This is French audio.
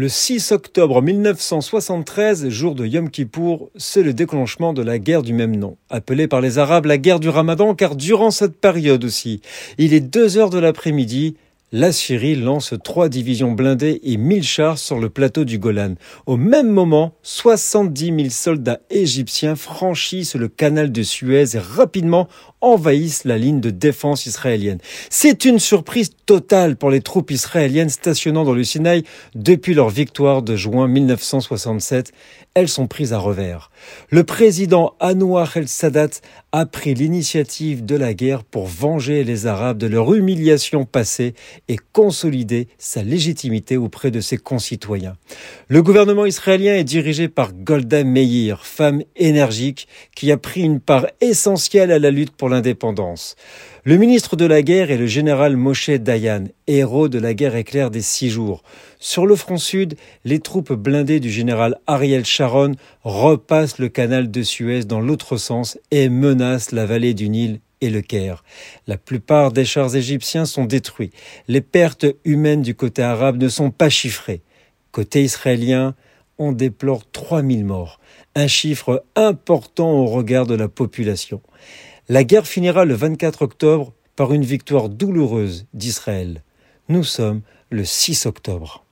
Le 6 octobre 1973, jour de Yom Kippour, c'est le déclenchement de la guerre du même nom, appelée par les Arabes la guerre du Ramadan, car durant cette période aussi, il est 2 heures de l'après-midi, la Syrie lance trois divisions blindées et 1000 chars sur le plateau du Golan. Au même moment, 70 000 soldats égyptiens franchissent le canal de Suez et rapidement envahissent la ligne de défense israélienne. C'est une surprise totale pour les troupes israéliennes stationnant dans le Sinaï depuis leur victoire de juin 1967. Elles sont prises à revers. Le président Anwar el-Sadat a pris l'initiative de la guerre pour venger les Arabes de leur humiliation passée et consolider sa légitimité auprès de ses concitoyens. Le gouvernement israélien est dirigé par Golda Meir, femme énergique qui a pris une part essentielle à la lutte pour l'indépendance. Le ministre de la guerre est le général Moshe Dayan, héros de la guerre éclair des six jours. Sur le front sud, les troupes blindées du général Ariel Sharon repassent le canal de Suez dans l'autre sens et la vallée du Nil et le Caire. La plupart des chars égyptiens sont détruits. Les pertes humaines du côté arabe ne sont pas chiffrées. Côté israélien, on déplore 3000 morts, un chiffre important au regard de la population. La guerre finira le 24 octobre par une victoire douloureuse d'Israël. Nous sommes le 6 octobre.